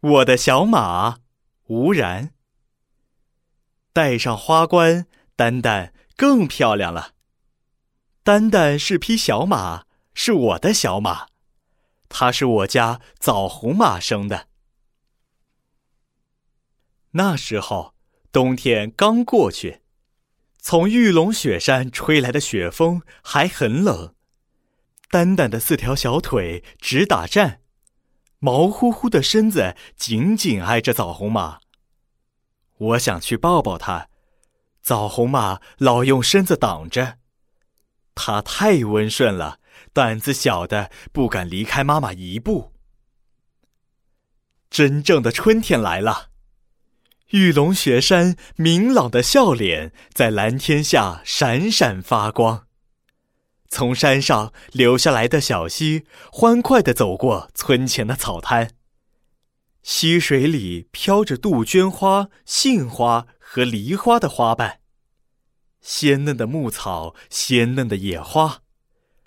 我的小马，吴然。戴上花冠，丹丹更漂亮了。丹丹是匹小马，是我的小马，它是我家枣红马生的。那时候，冬天刚过去，从玉龙雪山吹来的雪风还很冷，丹丹的四条小腿直打颤。毛乎乎的身子紧紧挨着枣红马。我想去抱抱它，枣红马老用身子挡着。它太温顺了，胆子小的不敢离开妈妈一步。真正的春天来了，玉龙雪山明朗的笑脸在蓝天下闪闪发光。从山上流下来的小溪，欢快地走过村前的草滩。溪水里飘着杜鹃花、杏花和梨花的花瓣，鲜嫩的牧草，鲜嫩的野花，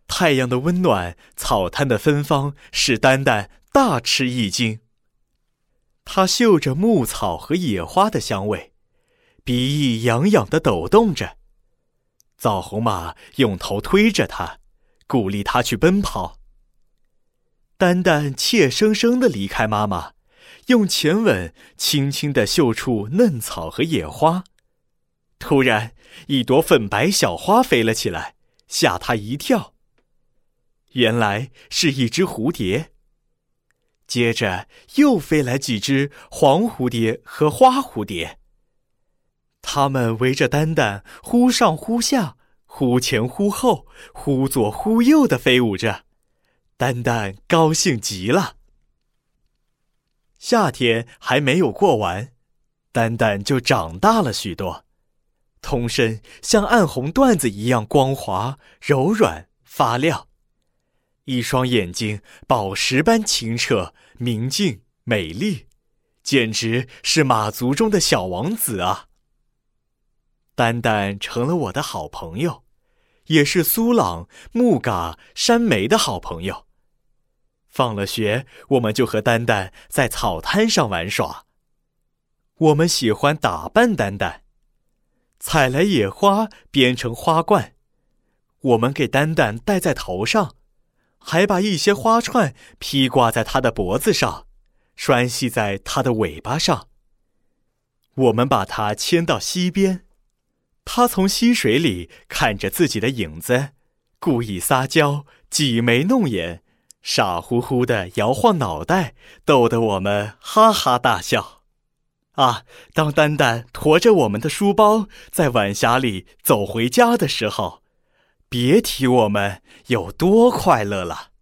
太阳的温暖，草滩的芬芳，使丹丹大吃一惊。他嗅着牧草和野花的香味，鼻翼痒痒地抖动着。枣红马用头推着它，鼓励它去奔跑。丹丹怯生生的离开妈妈，用前吻轻轻的嗅触嫩草和野花。突然，一朵粉白小花飞了起来，吓他一跳。原来是一只蝴蝶。接着又飞来几只黄蝴蝶和花蝴蝶。他们围着丹丹，忽上忽下，忽前忽后，忽左忽右的飞舞着。丹丹高兴极了。夏天还没有过完，丹丹就长大了许多，通身像暗红缎子一样光滑、柔软、发亮，一双眼睛宝石般清澈、明净、美丽，简直是马族中的小王子啊！丹丹成了我的好朋友，也是苏朗、木嘎、山梅的好朋友。放了学，我们就和丹丹在草滩上玩耍。我们喜欢打扮丹丹，采来野花编成花冠，我们给丹丹戴在头上，还把一些花串披挂在它的脖子上，拴系在它的尾巴上。我们把它牵到溪边。他从溪水里看着自己的影子，故意撒娇，挤眉弄眼，傻乎乎的摇晃脑袋，逗得我们哈哈大笑。啊，当丹丹驮着我们的书包在晚霞里走回家的时候，别提我们有多快乐了。